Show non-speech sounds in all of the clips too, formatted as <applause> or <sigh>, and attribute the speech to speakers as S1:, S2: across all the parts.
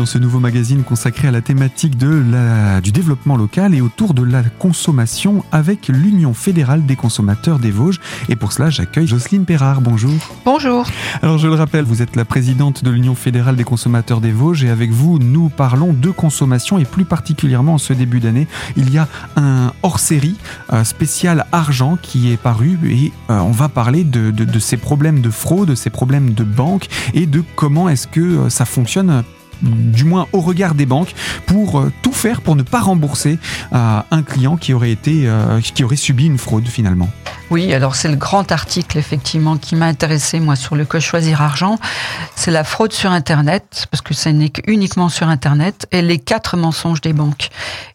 S1: dans ce nouveau magazine consacré à la thématique de la, du développement local et autour de la consommation avec l'Union fédérale des consommateurs des Vosges. Et pour cela, j'accueille Jocelyne Perrard. Bonjour.
S2: Bonjour.
S1: Alors je le rappelle, vous êtes la présidente de l'Union fédérale des consommateurs des Vosges et avec vous, nous parlons de consommation et plus particulièrement en ce début d'année, il y a un hors-série euh, spécial argent qui est paru et euh, on va parler de, de, de ces problèmes de fraude, de ces problèmes de banque et de comment est-ce que euh, ça fonctionne du moins au regard des banques, pour euh, tout faire pour ne pas rembourser euh, un client qui aurait été, qui aurait subi une fraude finalement.
S2: Oui, alors c'est le grand article effectivement qui m'a intéressé moi sur le que choisir argent. C'est la fraude sur Internet parce que ça n'est uniquement sur Internet et les quatre mensonges des banques.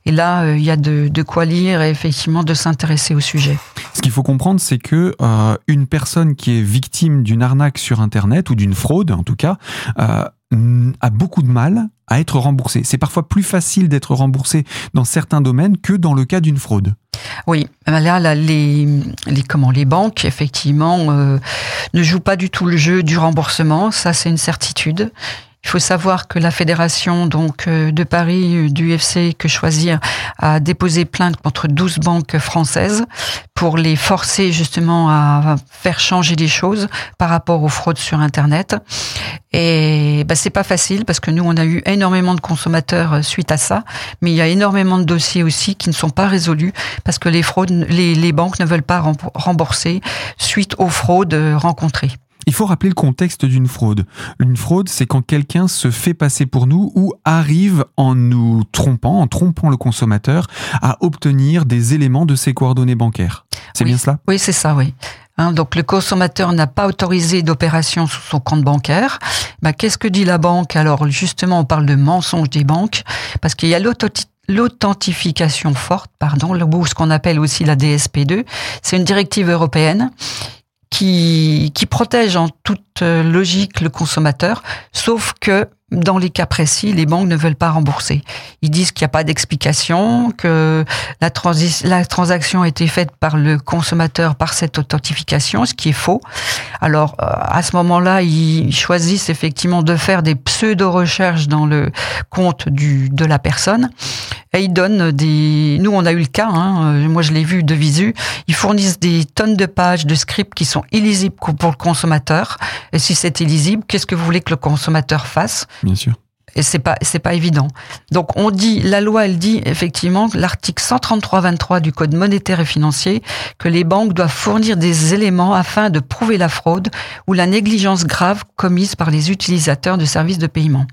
S2: Et là, il y a de, de, quoi lire et effectivement de s'intéresser au sujet.
S1: Ce qu'il faut comprendre, c'est que euh, une personne qui est victime d'une arnaque sur Internet ou d'une fraude, en tout cas, euh, a beaucoup de mal à être remboursé. C'est parfois plus facile d'être remboursé dans certains domaines que dans le cas d'une fraude.
S2: Oui, là, là les, les, comment, les banques, effectivement, euh, ne jouent pas du tout le jeu du remboursement, ça c'est une certitude. Il faut savoir que la fédération donc euh, de Paris euh, du FC que choisir a déposé plainte contre 12 banques françaises pour les forcer justement à faire changer des choses par rapport aux fraudes sur internet. Et bah, c'est pas facile parce que nous on a eu énormément de consommateurs euh, suite à ça, mais il y a énormément de dossiers aussi qui ne sont pas résolus parce que les fraudes, les, les banques ne veulent pas rembourser suite aux fraudes rencontrées.
S1: Il faut rappeler le contexte d'une fraude. Une fraude, c'est quand quelqu'un se fait passer pour nous ou arrive en nous trompant, en trompant le consommateur, à obtenir des éléments de ses coordonnées bancaires. C'est
S2: oui.
S1: bien cela?
S2: Oui, c'est ça, oui. Hein, donc le consommateur n'a pas autorisé d'opération sur son compte bancaire. Bah, Qu'est-ce que dit la banque? Alors justement, on parle de mensonge des banques parce qu'il y a l'authentification forte, pardon, ou ce qu'on appelle aussi la DSP2. C'est une directive européenne qui, qui protège en toute logique le consommateur, sauf que dans les cas précis, les banques ne veulent pas rembourser. Ils disent qu'il n'y a pas d'explication, que la, la, transaction a été faite par le consommateur par cette authentification, ce qui est faux. Alors, à ce moment-là, ils choisissent effectivement de faire des pseudo-recherches dans le compte du, de la personne. Et ils donnent des... Nous, on a eu le cas, hein, moi je l'ai vu de visu, ils fournissent des tonnes de pages de scripts qui sont illisibles pour le consommateur. Et si c'est illisible, qu'est-ce que vous voulez que le consommateur fasse?
S1: Bien sûr.
S2: Et c'est pas c'est pas évident. Donc on dit la loi elle dit effectivement l'article 133-23 du code monétaire et financier que les banques doivent fournir des éléments afin de prouver la fraude ou la négligence grave commise par les utilisateurs de services de paiement.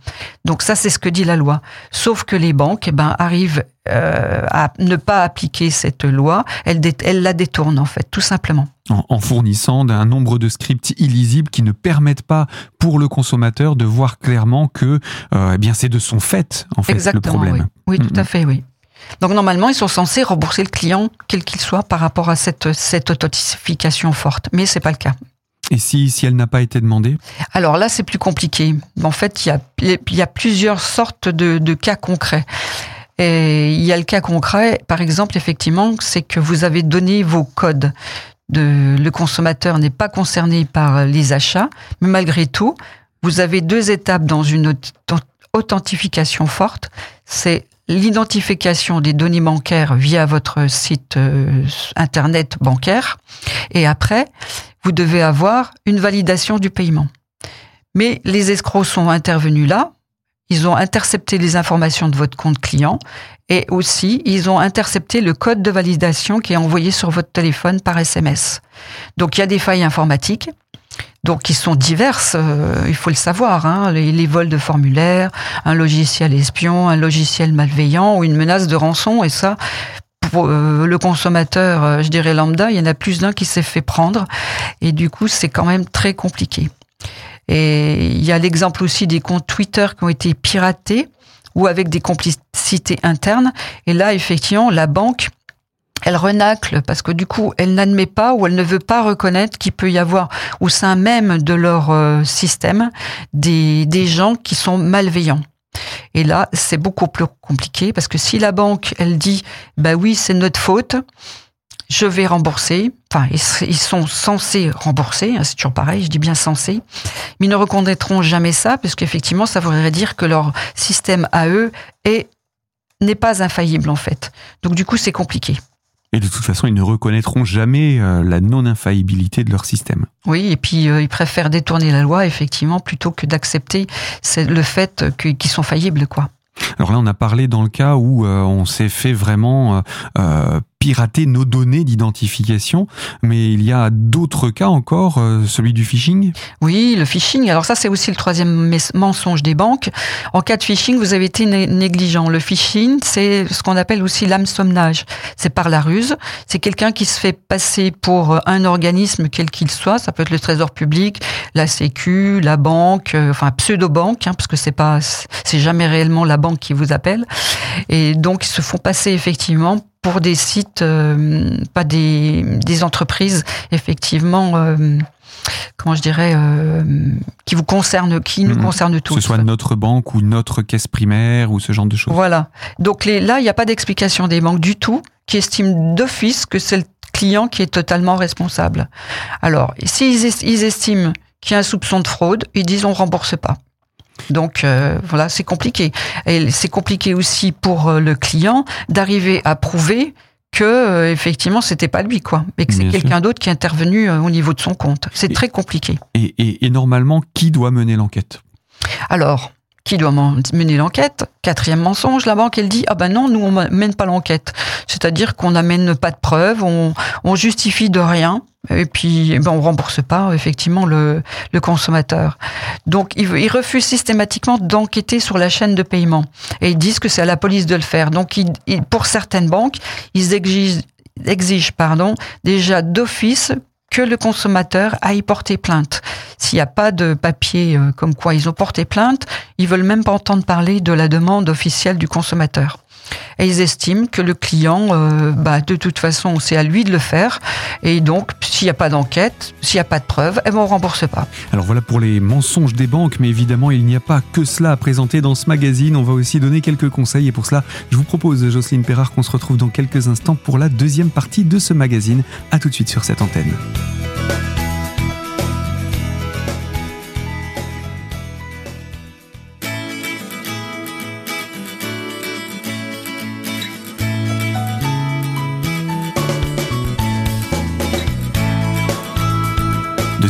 S2: Donc ça c'est ce que dit la loi. Sauf que les banques eh ben arrivent euh, à ne pas appliquer cette loi, elles la détournent en fait tout simplement
S1: en, fournissant un nombre de scripts illisibles qui ne permettent pas pour le consommateur de voir clairement que euh, eh bien c'est de son fait en fait
S2: Exactement,
S1: le problème.
S2: Oui, oui tout à fait, oui. Donc normalement, ils sont censés rembourser le client, quel qu'il soit, par rapport à cette, cette authentification forte. Mais c'est pas le cas.
S1: Et si, si elle n'a pas été demandée?
S2: Alors là, c'est plus compliqué. En fait, il y a, il y a plusieurs sortes de, de cas concrets. Et il y a le cas concret, par exemple, effectivement, c'est que vous avez donné vos codes de, le consommateur n'est pas concerné par les achats, mais malgré tout, vous avez deux étapes dans une authentification forte. C'est l'identification des données bancaires via votre site euh, internet bancaire. Et après, vous devez avoir une validation du paiement. Mais les escrocs sont intervenus là. Ils ont intercepté les informations de votre compte client et aussi ils ont intercepté le code de validation qui est envoyé sur votre téléphone par SMS. Donc il y a des failles informatiques. Donc, qui sont diverses, euh, il faut le savoir, hein, les, vols de formulaires, un logiciel espion, un logiciel malveillant ou une menace de rançon. Et ça, pour euh, le consommateur, euh, je dirais lambda, il y en a plus d'un qui s'est fait prendre. Et du coup, c'est quand même très compliqué. Et il y a l'exemple aussi des comptes Twitter qui ont été piratés ou avec des complicités internes. Et là, effectivement, la banque, elle renacle parce que du coup, elle n'admet pas ou elle ne veut pas reconnaître qu'il peut y avoir au sein même de leur euh, système des, des gens qui sont malveillants. Et là, c'est beaucoup plus compliqué parce que si la banque, elle dit, bah oui, c'est notre faute, je vais rembourser. Enfin, ils sont censés rembourser, hein, c'est toujours pareil, je dis bien censés, mais ils ne reconnaîtront jamais ça, parce qu'effectivement, ça voudrait dire que leur système à eux est n'est pas infaillible en fait. Donc du coup, c'est compliqué.
S1: Et de toute façon, ils ne reconnaîtront jamais euh, la non-infaillibilité de leur système.
S2: Oui, et puis euh, ils préfèrent détourner la loi, effectivement, plutôt que d'accepter le fait qu'ils sont faillibles, quoi.
S1: Alors là, on a parlé dans le cas où euh, on s'est fait vraiment pirater nos données d'identification, mais il y a d'autres cas encore, euh, celui du phishing?
S2: Oui, le phishing. Alors ça, c'est aussi le troisième mensonge des banques. En cas de phishing, vous avez été négligent. Le phishing, c'est ce qu'on appelle aussi l'hameçonnage. C'est par la ruse. C'est quelqu'un qui se fait passer pour un organisme quel qu'il soit. Ça peut être le Trésor public, la Sécu, la banque, euh, enfin pseudo-banque, hein, parce que c'est pas, c'est jamais réellement la banque qui vous appelle. Et donc, ils se font passer effectivement pour des sites, euh, pas des, des, entreprises, effectivement. Euh, comment je dirais, euh, qui vous concernent, qui nous mhm. concernent tous.
S1: Que ce soit notre banque ou notre caisse primaire ou ce genre de choses.
S2: Voilà. Donc les, là, il n'y a pas d'explication des banques du tout qui estiment d'office que c'est le client qui est totalement responsable. Alors, s'ils ils estiment qu'il y a un soupçon de fraude, ils disent on rembourse pas. Donc euh, voilà, c'est compliqué. Et c'est compliqué aussi pour euh, le client d'arriver à prouver que euh, effectivement c'était pas lui quoi, mais que c'est quelqu'un d'autre qui est intervenu au niveau de son compte. C'est très compliqué.
S1: Et, et, normalement, qui doit mener l'enquête?
S2: Alors, qui doit mener l'enquête? Quatrième mensonge, la banque elle dit ah ben non, nous on mène pas l'enquête. C'est-à-dire qu'on n'amène pas de preuves, on, on justifie de rien et puis eh ben, on rembourse pas effectivement le, le consommateur. Donc ils, ils refusent systématiquement d'enquêter sur la chaîne de paiement et ils disent que c'est à la police de le faire. Donc ils, pour certaines banques, ils exigent, exigent pardon, déjà d'office que le consommateur aille porter plainte. S'il n'y a pas de papier euh, comme quoi ils ont porté plainte, ils veulent même pas entendre parler de la demande officielle du consommateur et ils estiment que le client, euh, bah, de toute façon, c'est à lui de le faire. Et donc, s'il n'y a pas d'enquête, s'il n'y a pas de preuve, eh ben, on ne rembourse pas.
S1: Alors voilà pour les mensonges des banques, mais évidemment, il n'y a pas que cela à présenter dans ce magazine. On va aussi donner quelques conseils. Et pour cela, je vous propose, Jocelyne Perrard, qu'on se retrouve dans quelques instants pour la deuxième partie de ce magazine. A tout de suite sur cette antenne.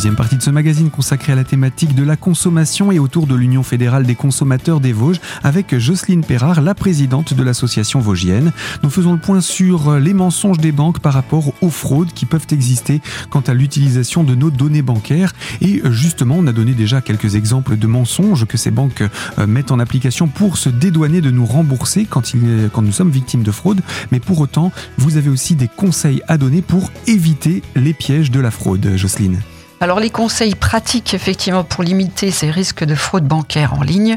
S1: Deuxième partie de ce magazine consacré à la thématique de la consommation et autour de l'Union fédérale des consommateurs des Vosges avec Jocelyne Perrard, la présidente de l'association vosgienne. Nous faisons le point sur les mensonges des banques par rapport aux fraudes qui peuvent exister quant à l'utilisation de nos données bancaires. Et justement, on a donné déjà quelques exemples de mensonges que ces banques euh, mettent en application pour se dédouaner de nous rembourser quand, quand nous sommes victimes de fraude. Mais pour autant, vous avez aussi des conseils à donner pour éviter les pièges de la fraude, Jocelyne.
S2: Alors les conseils pratiques effectivement pour limiter ces risques de fraude bancaire en ligne,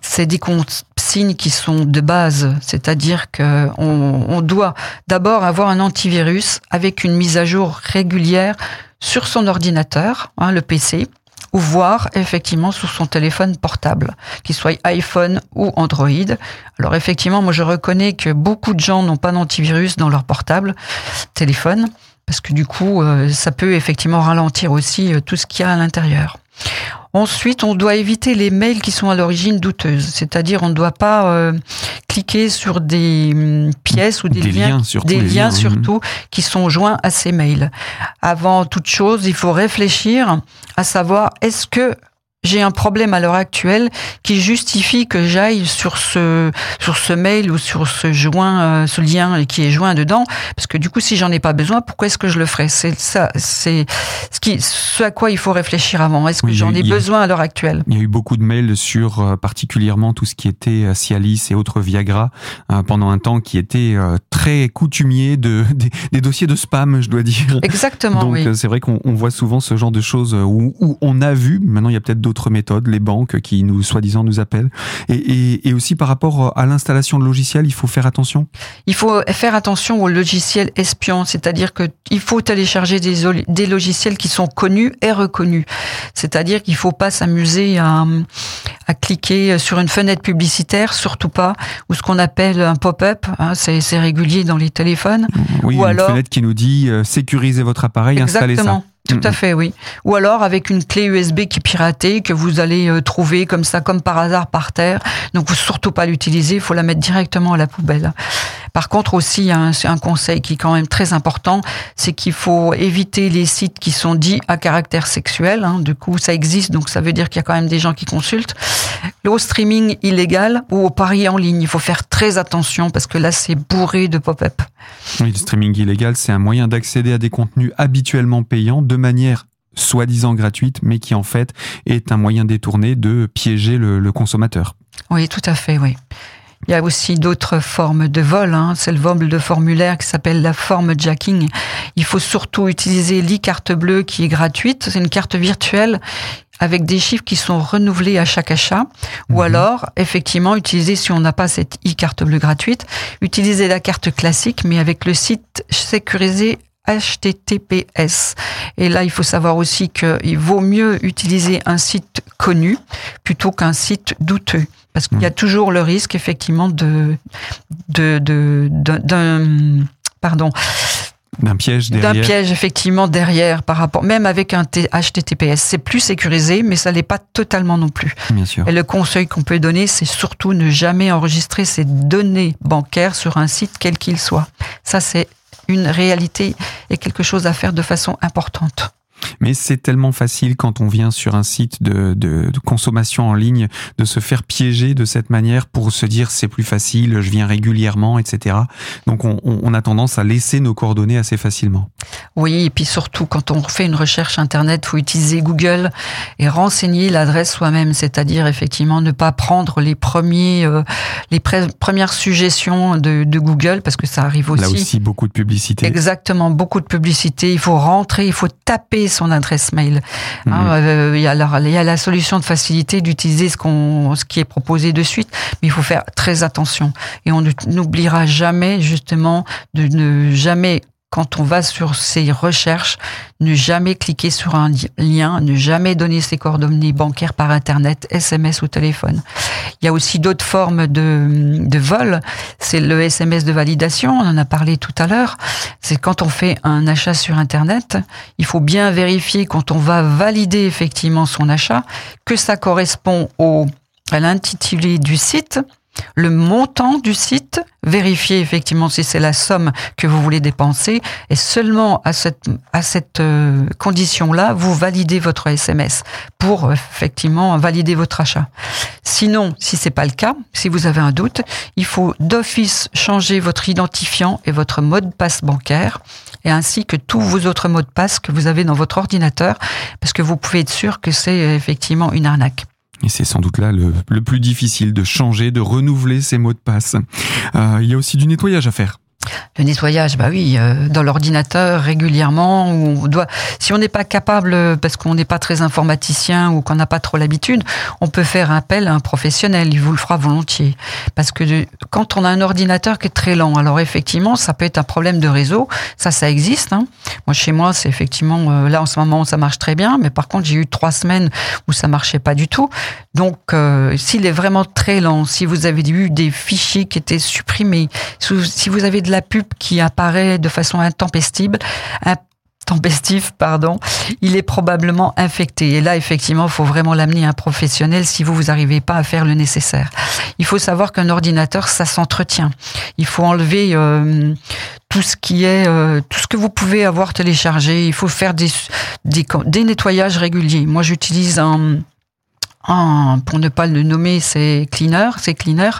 S2: c'est des consignes qui sont de base, c'est-à-dire qu'on on doit d'abord avoir un antivirus avec une mise à jour régulière sur son ordinateur, hein, le PC, ou voir effectivement sur son téléphone portable, qu'il soit iPhone ou Android. Alors effectivement, moi je reconnais que beaucoup de gens n'ont pas d'antivirus dans leur portable, téléphone parce que du coup, euh, ça peut effectivement ralentir aussi euh, tout ce qu'il y a à l'intérieur. Ensuite, on doit éviter les mails qui sont à l'origine douteuses, c'est-à-dire on ne doit pas euh, cliquer sur des hum, pièces ou des, liens, surtout, des liens, surtout qui sont joints à ces mails. Avant toute chose, il faut réfléchir à savoir est-ce que j'ai un problème à l'heure actuelle qui justifie que j'aille sur ce sur ce mail ou sur ce joint euh, ce lien qui est joint dedans parce que du coup si j'en ai pas besoin pourquoi est-ce que je le ferais c'est ça c'est ce qui ce à quoi il faut réfléchir avant. Est-ce que j'en ai besoin à l'heure actuelle?
S1: il y a eu beaucoup de mails sur euh, particulièrement tout ce qui était euh, Cialis et autres Viagra pendant un temps qui était très coutumier de <laughs> des, dossiers de spam je dois dire.
S2: Exactement
S1: donc c'est vrai qu'on voit souvent ce genre de choses où, où on a vu. Maintenant il y a peut-être d'autres méthodes, les banques qui nous soi-disant nous appellent, et, et, aussi par rapport à l'installation de logiciels, il faut faire attention.
S2: Il faut faire attention aux logiciels espions, c'est-à-dire que il faut télécharger des, des logiciels qui sont connus et reconnus, c'est-à-dire qu'il faut pas s'amuser à, à cliquer sur une fenêtre publicitaire, surtout pas, ou ce qu'on appelle un pop-up, hein, c'est régulier dans les téléphones.
S1: Oui, ou une alors... fenêtre qui nous dit euh, sécurisez votre appareil, installez ça.
S2: Tout à fait, oui. Ou alors avec une clé USB qui est piratée, que vous allez euh, trouver comme ça, comme par hasard par terre. Donc, faut surtout pas l'utiliser, il faut la mettre directement à la poubelle. Par contre, aussi, un, un conseil qui est quand même très important, c'est qu'il faut éviter les sites qui sont dits à caractère sexuel. Hein. Du coup, ça existe, donc ça veut dire qu'il y a quand même des gens qui consultent. Le streaming illégal ou au pari en ligne, il faut faire très attention parce que là, c'est bourré de pop-up.
S1: Oui, le streaming illégal, c'est un moyen d'accéder à des contenus habituellement payants de manière soi-disant gratuite, mais qui en fait est un moyen détourné de piéger le, le consommateur.
S2: Oui, tout à fait, oui. Il y a aussi d'autres formes de vol. Hein. C'est le vol de formulaire qui s'appelle la forme jacking. Il faut surtout utiliser l'e-carte bleue qui est gratuite. C'est une carte virtuelle avec des chiffres qui sont renouvelés à chaque achat. Ou mhm. alors, effectivement, utiliser, si on n'a pas cette e-carte bleue gratuite, utiliser la carte classique, mais avec le site sécurisé HTTPS. Et là, il faut savoir aussi qu'il vaut mieux utiliser un site connu plutôt qu'un site douteux. Parce qu'il y a hmm. toujours le risque, effectivement, de, de, de, d'un, pardon,
S1: d'un piège derrière.
S2: D'un piège effectivement derrière par rapport même avec un HTTPS, c'est plus sécurisé mais ça l'est pas totalement non plus.
S1: Bien sûr.
S2: Et le conseil qu'on peut donner c'est surtout ne jamais enregistrer ses données bancaires sur un site quel qu'il soit. Ça c'est une réalité et quelque chose à faire de façon importante.
S1: Mais c'est tellement facile quand on vient sur un site de, de, de, consommation en ligne de se faire piéger de cette manière pour se dire c'est plus facile, je viens régulièrement, etc. Donc on, on, a tendance à laisser nos coordonnées assez facilement.
S2: Oui, et puis surtout quand on fait une recherche internet, faut utiliser Google et renseigner l'adresse soi-même, c'est-à-dire effectivement ne pas prendre les premiers, euh, les premières suggestions de, de, Google parce que ça arrive aussi.
S1: Là aussi beaucoup de publicité.
S2: Exactement, beaucoup de publicité. Il faut rentrer, il faut taper son adresse mail. Hein, mhm. euh, il, y a la, il y a la solution de facilité d'utiliser ce, qu'on, ce qui est proposé de suite, mais il faut faire très attention. Et on n'oubliera jamais justement de ne jamais quand on va sur ces recherches, ne jamais cliquer sur un lien, ne jamais donner ses coordonnées bancaires par Internet, SMS ou téléphone. Il y a aussi d'autres formes de, de vol. C'est le SMS de validation, on en a parlé tout à l'heure. C'est quand on fait un achat sur Internet, il faut bien vérifier quand on va valider effectivement son achat que ça correspond au, à l'intitulé du site, le montant du site, vérifier effectivement si c'est la somme que vous voulez dépenser, et seulement à cette, à cette euh, condition-là, vous validez votre SMS pour effectivement valider votre achat. Sinon, si c'est pas le cas, si vous avez un doute, il faut d'office changer votre identifiant et votre mot de passe bancaire et ainsi que tous vos autres mots de passe que vous avez dans votre ordinateur, parce que vous pouvez être sûr que c'est effectivement une arnaque.
S1: Et c'est sans doute là le, plus difficile de changer, de renouveler ces mots de passe. Euh, il y a aussi du nettoyage à faire.
S2: Le nettoyage, bah oui, euh, dans l'ordinateur régulièrement. Où on doit, si on n'est pas capable, parce qu'on n'est pas très informaticien ou qu'on n'a pas trop l'habitude, on peut faire appel à un professionnel. Il vous le fera volontiers. Parce que quand on a un ordinateur qui est très lent, alors effectivement, ça peut être un problème de réseau. Ça, ça existe. Hein. Moi, chez moi, c'est effectivement euh, là en ce moment, ça marche très bien. Mais par contre, j'ai eu trois semaines où ça marchait pas du tout. Donc, euh, s'il est vraiment très lent, si vous avez eu des fichiers qui étaient supprimés, si vous avez de la pub qui apparaît de façon intempestive, pardon, il est probablement infecté. Et là, effectivement, il faut vraiment l'amener à un professionnel si vous vous n'arrivez pas à faire le nécessaire. Il faut savoir qu'un ordinateur, ça s'entretient. Il faut enlever euh, tout ce qui est, euh, tout ce que vous pouvez avoir téléchargé. Il faut faire des, des nettoyages réguliers. Moi, j'utilise un pour ne pas le nommer, c'est cleaner, c'est cleaner.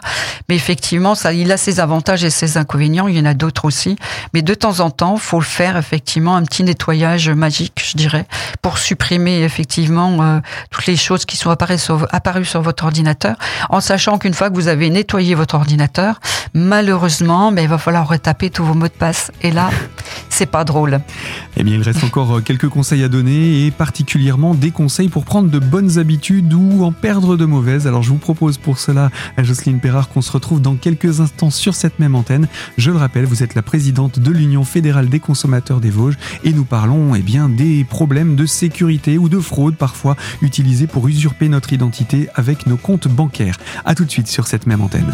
S2: Mais effectivement, ça, il a ses avantages et ses inconvénients. Il y en a d'autres aussi. Mais de temps en temps, faut faire effectivement un petit nettoyage magique, je dirais, pour supprimer effectivement euh, toutes les choses qui sont apparues sur, apparues sur votre ordinateur, en sachant qu'une fois que vous avez nettoyé votre ordinateur, malheureusement, mais ben, il va falloir retaper tous vos mots de passe. Et là, c'est pas drôle.
S1: Eh bien, il reste encore euh, quelques conseils à donner et particulièrement des conseils pour prendre de bonnes habitudes ou en perdre de mauvaises. Alors, je vous propose pour cela, à Jocelyne Perrard, qu'on se retrouve dans quelques instants sur cette même antenne. Je le rappelle, vous êtes la présidente de l'Union fédérale des consommateurs des Vosges et nous parlons eh bien, des problèmes de sécurité ou de fraude parfois utilisés pour usurper notre identité avec nos comptes bancaires. A tout de suite sur cette même antenne.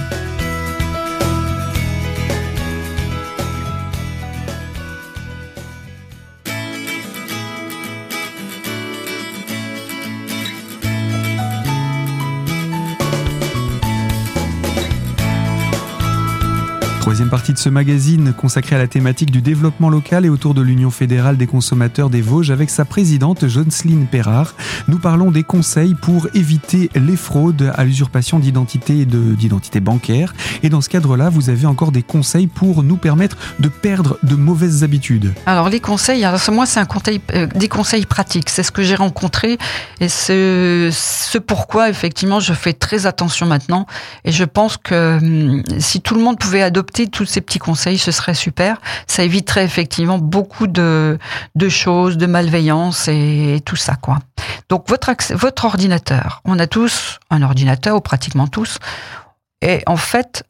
S1: Troisième partie de ce magazine consacré à la thématique du développement local et autour de l'Union fédérale des consommateurs des Vosges avec sa présidente Jocelyne Perrard. Nous parlons des conseils pour éviter les fraudes à l'usurpation d'identité et d'identité bancaire. Et dans ce cadre-là, vous avez encore des conseils pour nous permettre de perdre de mauvaises habitudes.
S2: Alors les conseils, alors moi c'est un conseil, euh, des conseils pratiques. C'est ce que j'ai rencontré et ce, ce pourquoi effectivement je fais très attention maintenant. Et je pense que hum, si tout le monde pouvait adopter tous ces petits conseils, ce serait super. Ça éviterait effectivement beaucoup de, de choses, de malveillance et, tout ça, quoi. Donc votre, votre ordinateur, on a tous un ordinateur, ou pratiquement tous, et en fait,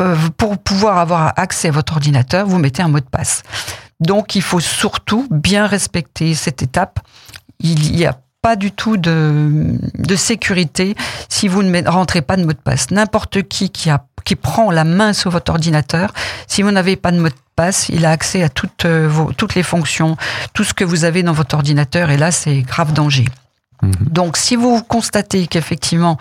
S2: euh, pour pouvoir avoir accès à votre ordinateur, vous mettez un mot de passe. Donc il faut surtout bien respecter cette étape. Il y a pas du tout de, de sécurité si vous ne rentrez pas de mot de passe. N'importe qui qui, a, qui prend la main sur votre ordinateur, si vous n'avez pas de mot de passe, il a accès à toutes, euh, vos, toutes les fonctions, tout ce que vous avez dans votre ordinateur, et là, c'est grave danger. Mhm. Donc, si vous constatez qu'effectivement,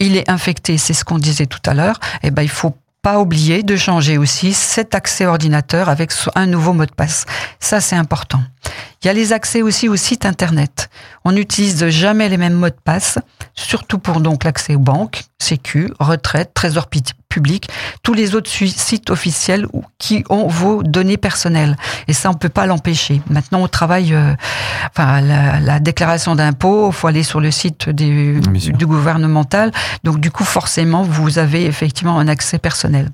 S2: il est infecté, c'est ce qu'on disait tout à l'heure, eh ben, il faut pas oublier de changer aussi cet accès ordinateur avec un nouveau mot de passe. Ça, c'est important. Il y a les accès aussi au site internet. On n'utilise jamais les mêmes mots de passe, surtout pour donc l'accès aux banques, sécu, retraite, trésor public, tous les autres sites officiels qui ont vos données personnelles. Et ça, on peut pas l'empêcher. Maintenant, on travaille, euh, enfin, la, déclaration d'impôt, faut aller sur le site du gouvernemental. Donc, du coup, forcément, vous avez effectivement un accès personnel.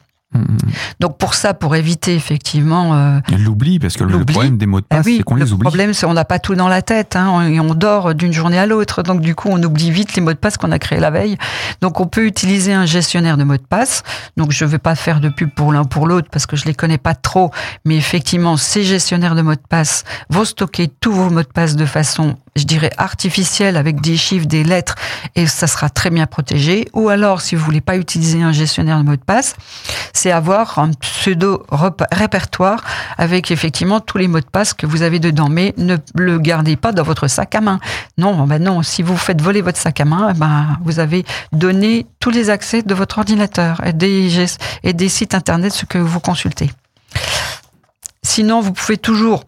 S2: Donc pour ça, pour éviter effectivement
S1: euh, l'oubli, parce que le problème des mots de passe,
S2: eh
S1: c'est qu'on les oublie.
S2: Le problème, c'est qu'on n'a pas tout dans la tête, hein, et on dort d'une journée à l'autre. Donc du coup, on oublie vite les mots de passe qu'on a créés la veille. Donc on peut utiliser un gestionnaire de mots de passe. Donc je ne vais pas faire de pub pour l'un pour l'autre parce que je les connais pas trop, mais effectivement, ces gestionnaires de mots de passe vont stocker tous vos mots de passe de façon je dirais artificielle avec des chiffres, des lettres, et ça sera très bien protégé. Ou alors, si vous voulez pas utiliser un gestionnaire de mots de passe, c'est avoir un pseudo répertoire avec effectivement tous les mots de passe que vous avez dedans, mais ne le gardez pas dans votre sac à main. Non, ben non. Si vous faites voler votre sac à main, ben vous avez donné tous les accès de votre ordinateur et des et des sites internet ce que vous consultez. Sinon, vous pouvez toujours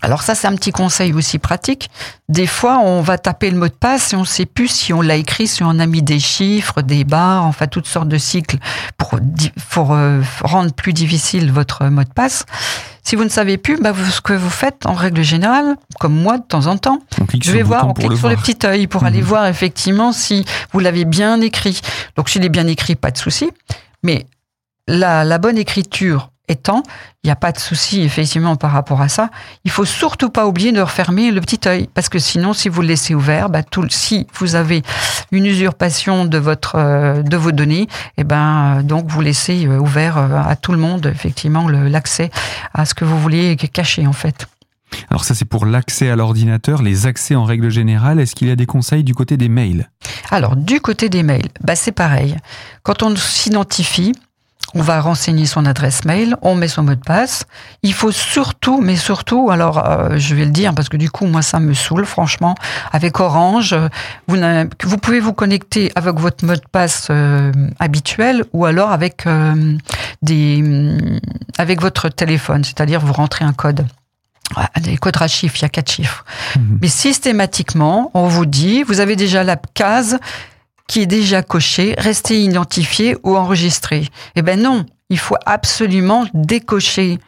S2: alors ça, c'est un petit conseil aussi pratique. Des fois, on va taper le mot de passe et on ne sait plus si on l'a écrit, si on a mis des chiffres, des barres, enfin toutes sortes de cycles pour, pour euh, rendre plus difficile votre mot de passe. Si vous ne savez plus, bah, ce que vous faites en règle générale, comme moi de temps en temps, je vais voir, on clique sur le petit œil pour aller mhm. voir effectivement si vous l'avez bien écrit. Donc s'il est bien écrit, pas de souci. Mais la, la bonne écriture étant, il n'y a pas de souci effectivement par rapport à ça. Il faut surtout pas oublier de refermer le petit œil parce que sinon, si vous le laissez ouvert, bah, tout, si vous avez une usurpation de votre euh, de vos données, et eh ben euh, donc vous laissez euh, ouvert à tout le monde effectivement l'accès à ce que vous vouliez cacher en fait.
S1: Alors ça c'est pour l'accès à l'ordinateur, les accès en règle générale. Est-ce qu'il y a des conseils du côté des mails?
S2: Alors du côté des mails, bah, c'est pareil. Quand on s'identifie, on va renseigner son adresse mail, on met son mot de passe. Il faut surtout, mais surtout, alors euh, je vais le dire parce que du coup moi ça me saoule franchement, avec Orange, vous, vous pouvez vous connecter avec votre mot de passe euh, habituel ou alors avec euh, des avec votre téléphone, c'est-à-dire vous rentrez un code. Des codes à chiffres, il y a quatre chiffres. Mhm. Mais systématiquement, on vous dit, vous avez déjà la case qui est déjà coché, rester identifié ou enregistré. Eh ben non, il faut absolument décocher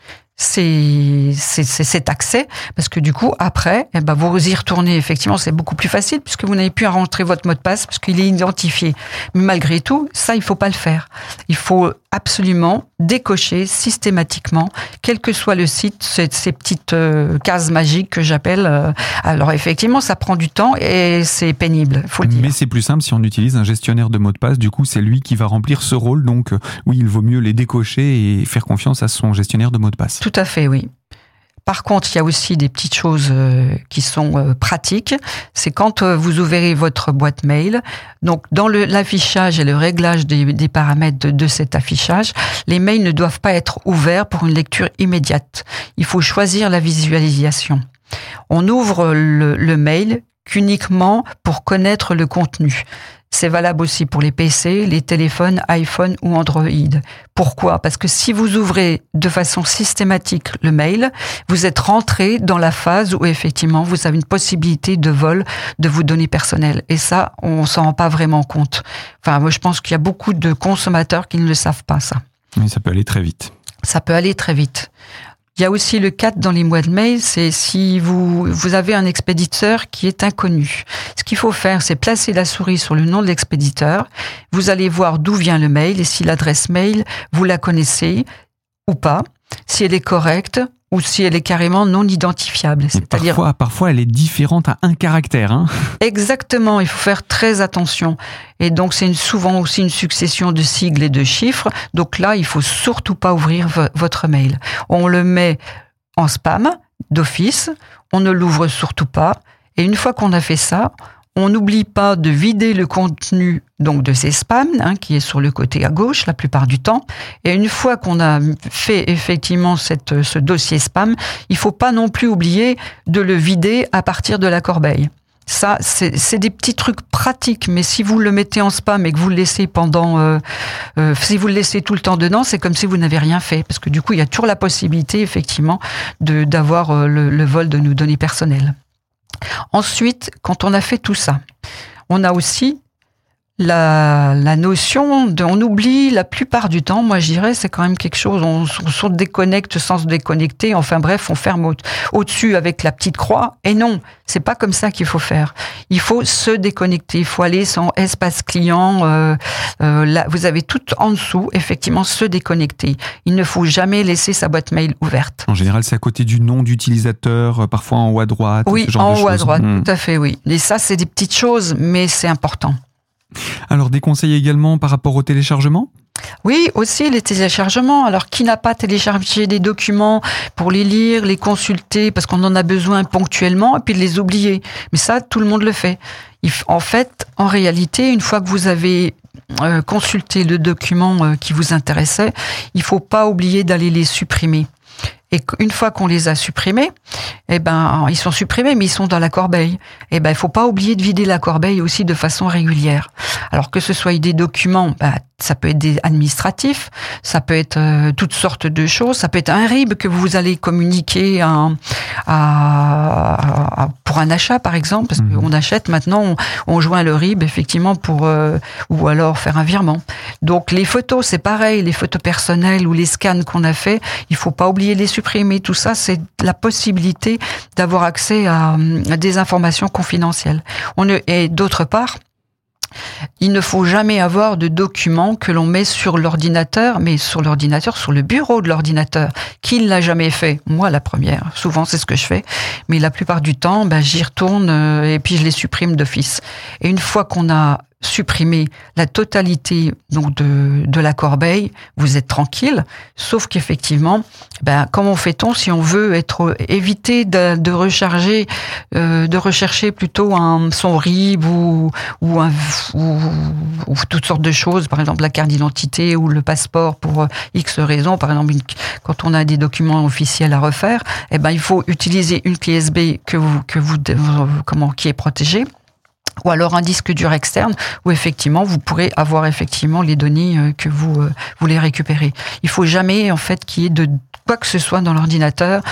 S2: ces, cet accès parce que du coup après eh ben vous y retournez. Effectivement c'est beaucoup plus facile puisque vous n'avez plus à rentrer votre mot de passe parce qu'il est identifié. Mais malgré tout ça il faut pas le faire. Il faut absolument décocher systématiquement, quel que soit le site, ces, ces petites euh, cases magiques que j'appelle. euh, alors effectivement, ça prend du temps et c'est pénible, faut le dire.
S1: Mais c'est plus simple si on utilise un gestionnaire de mots de passe. Du coup, c'est lui qui va remplir ce rôle. Donc, euh, oui, il vaut mieux les décocher et faire confiance à son gestionnaire de mots de passe.
S2: Tout à fait, oui. Par contre, il y a aussi des petites choses euh, qui sont euh, pratiques. C'est quand euh, vous ouvrez votre boîte mail. Donc, dans l'affichage et le réglage des, paramètres de, cet affichage, les mails ne doivent pas être ouverts pour une lecture immédiate. Il faut choisir la visualisation. On ouvre le mail qu'uniquement pour connaître le contenu. C'est valable aussi pour les PC, les téléphones, iPhone ou Android. Pourquoi? Parce que si vous ouvrez de façon systématique le mail, vous êtes rentré dans la phase où effectivement vous avez une possibilité de vol de vos données personnelles. Et ça, on s'en rend pas vraiment compte. Enfin, moi, je pense qu'il y a beaucoup de consommateurs qui ne le savent pas, ça.
S1: Mais ça peut aller très vite.
S2: Ça peut aller très vite. Il y a aussi le 4 dans les mois de mail, c'est si vous, vous avez un expéditeur qui est inconnu. Ce qu'il faut faire, c'est placer la souris sur le nom de l'expéditeur. Vous allez voir d'où vient le mail et si l'adresse mail, vous la connaissez ou pas, si elle est correcte ou si elle est carrément non identifiable. C'est-à-dire
S1: parfois, parfois, elle est différente à un caractère. Hein.
S2: Exactement, il faut faire très attention. Et donc c'est souvent aussi une succession de sigles et de chiffres. Donc là, il faut surtout pas ouvrir vo- votre mail. On le met en spam d'office, on ne l'ouvre surtout pas. Et une fois qu'on a fait ça, on n'oublie pas de vider le contenu donc de ces spams, hein, qui est sur le côté à gauche la plupart du temps. Et une fois qu'on a fait effectivement cette, ce dossier spam, il faut pas non plus oublier de le vider à partir de la corbeille. Ça, c'est des petits trucs pratiques, mais si vous le mettez en spam et que vous le laissez pendant, euh, euh, si vous le laissez tout le temps dedans, c'est comme si vous n'avez rien fait, parce que du coup, il y a toujours la possibilité, effectivement, d'avoir euh, le, le vol de nos données personnelles. Ensuite, quand on a fait tout ça, on a aussi la, la notion de, on oublie la plupart du temps, moi je dirais, c'est quand même quelque chose, on, se déconnecte sans se déconnecter, enfin bref, on ferme au- au-dessus avec la petite croix, et non, c'est pas comme ça qu'il faut faire. Il faut se déconnecter, il faut aller sans espace client, euh, euh, là, vous avez tout en dessous, effectivement, se déconnecter. Il ne faut jamais laisser sa boîte mail ouverte.
S1: En général, c'est à côté du nom d'utilisateur, euh, parfois en haut à droite.
S2: Oui,
S1: ce genre
S2: en haut à droite,
S1: Hmm.
S2: tout à fait, oui. Et ça, c'est des petites choses, mais c'est important.
S1: Alors, des conseils également par rapport au téléchargement?
S2: Oui, aussi les téléchargements. Alors, qui n'a pas téléchargé des documents pour les lire, les consulter, parce qu'on en a besoin ponctuellement, et puis de les oublier? Mais ça, tout le monde le fait. En fait, en réalité, une fois que vous avez euh, consulté le document euh, qui vous intéressait, il faut pas oublier d'aller les supprimer. Et une fois qu'on les a supprimés, eh ben, ils sont supprimés, mais ils sont dans la corbeille. Eh ben, il faut pas oublier de vider la corbeille aussi de façon régulière. Alors que ce soit des documents, bah, ça peut être des administratifs, ça peut être euh, toutes sortes de choses, ça peut être un RIB que vous allez communiquer à, à- à- pour un achat par exemple, parce
S1: Mhm.
S2: qu'on achète maintenant, on, on joint le RIB effectivement pour euh, ou alors faire un virement. Donc les photos, c'est pareil, les photos personnelles ou les scans qu'on a fait, il faut pas oublier les supprimer. Tout ça, c'est la possibilité d'avoir accès à, des informations confidentielles. Et d'autre part, il ne faut jamais avoir de documents que l'on met sur l'ordinateur, mais sur l'ordinateur, sur le bureau de l'ordinateur. Qui ne l'a jamais fait? Moi, la première. Souvent, c'est ce que je fais. Mais la plupart du temps, ben, j'y retourne euh, et puis je les supprime d'office. Et une fois qu'on a supprimé la totalité donc de, de la corbeille, vous êtes tranquille. Sauf qu'effectivement, ben, comment fait-on si on veut être éviter de, de recharger, euh, de rechercher plutôt un son RIB ou ou, un, ou, ou toutes sortes de choses, par exemple la carte d'identité ou le passeport pour euh, X raisons, par exemple quand on a des documents officiels à refaire, eh ben il faut utiliser une clé USB que vous que vous comment qui est protégée ou alors un disque dur externe où effectivement vous pourrez avoir effectivement les données euh, que vous euh, voulez récupérer. Il faut jamais en fait qu'il y ait de quoi que ce soit dans l'ordinateur,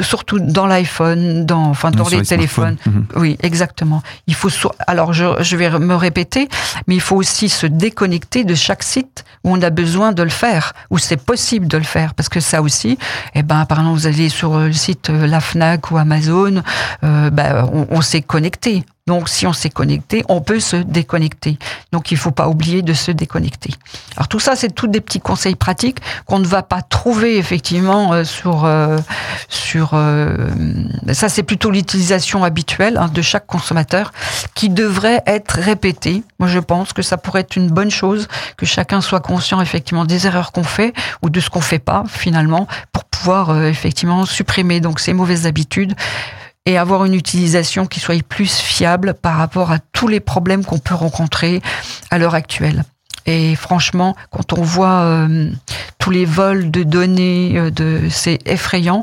S2: surtout dans l'iPhone, dans enfin dans les téléphones.
S1: Mhm.
S2: Oui, exactement. Il faut sur- alors je, je vais me répéter, mais il faut aussi se déconnecter de chaque site où on a besoin de le faire, où c'est possible de le faire, parce que ça aussi, eh ben par exemple vous allez sur le site euh, la Fnac ou Amazon, euh, ben, on, on s'est connecté. Donc si on s'est connecté, on peut se déconnecter. Donc il ne faut pas oublier de se déconnecter. Alors tout ça, c'est tous des petits conseils pratiques qu'on ne va pas trouver effectivement euh, sur euh, sur euh, ça c'est plutôt l'utilisation habituelle hein, de chaque consommateur qui devrait être répétée. Moi je pense que ça pourrait être une bonne chose que chacun soit conscient effectivement des erreurs qu'on fait ou de ce qu'on fait pas finalement pour pouvoir effectivement supprimer donc ces mauvaises habitudes et avoir une utilisation qui soit plus fiable par rapport à tous les problèmes qu'on peut rencontrer à l'heure actuelle. Et franchement, quand on voit euh, tous les vols de données, euh, de, c'est effrayant.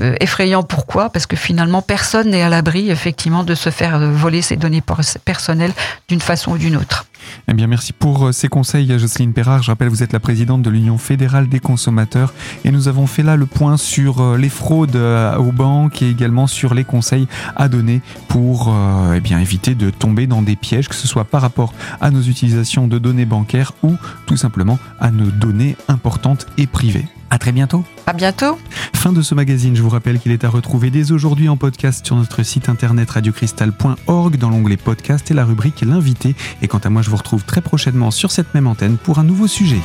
S2: Euh, effrayant pourquoi? Parce que finalement, personne n'est à l'abri, effectivement, de se faire voler ses données personnelles d'une façon ou d'une autre.
S1: Eh bien, merci pour ces conseils, Jocelyne Perrard. Je rappelle, vous êtes la présidente de l'Union fédérale des consommateurs et nous avons fait là le point sur les fraudes aux banques et également sur les conseils à donner pour eh éviter de tomber dans des pièges, que ce soit par rapport à nos utilisations de données bancaires ou tout simplement à nos données importantes et privées. À très bientôt.
S2: À bientôt.
S1: Fin de ce magazine. Je vous rappelle qu'il est à retrouver dès aujourd'hui en podcast sur notre site internet radiocristal.org dans l'onglet podcast et la rubrique l'invité. Et quant à moi, je vous retrouve très prochainement sur cette même antenne pour un nouveau sujet.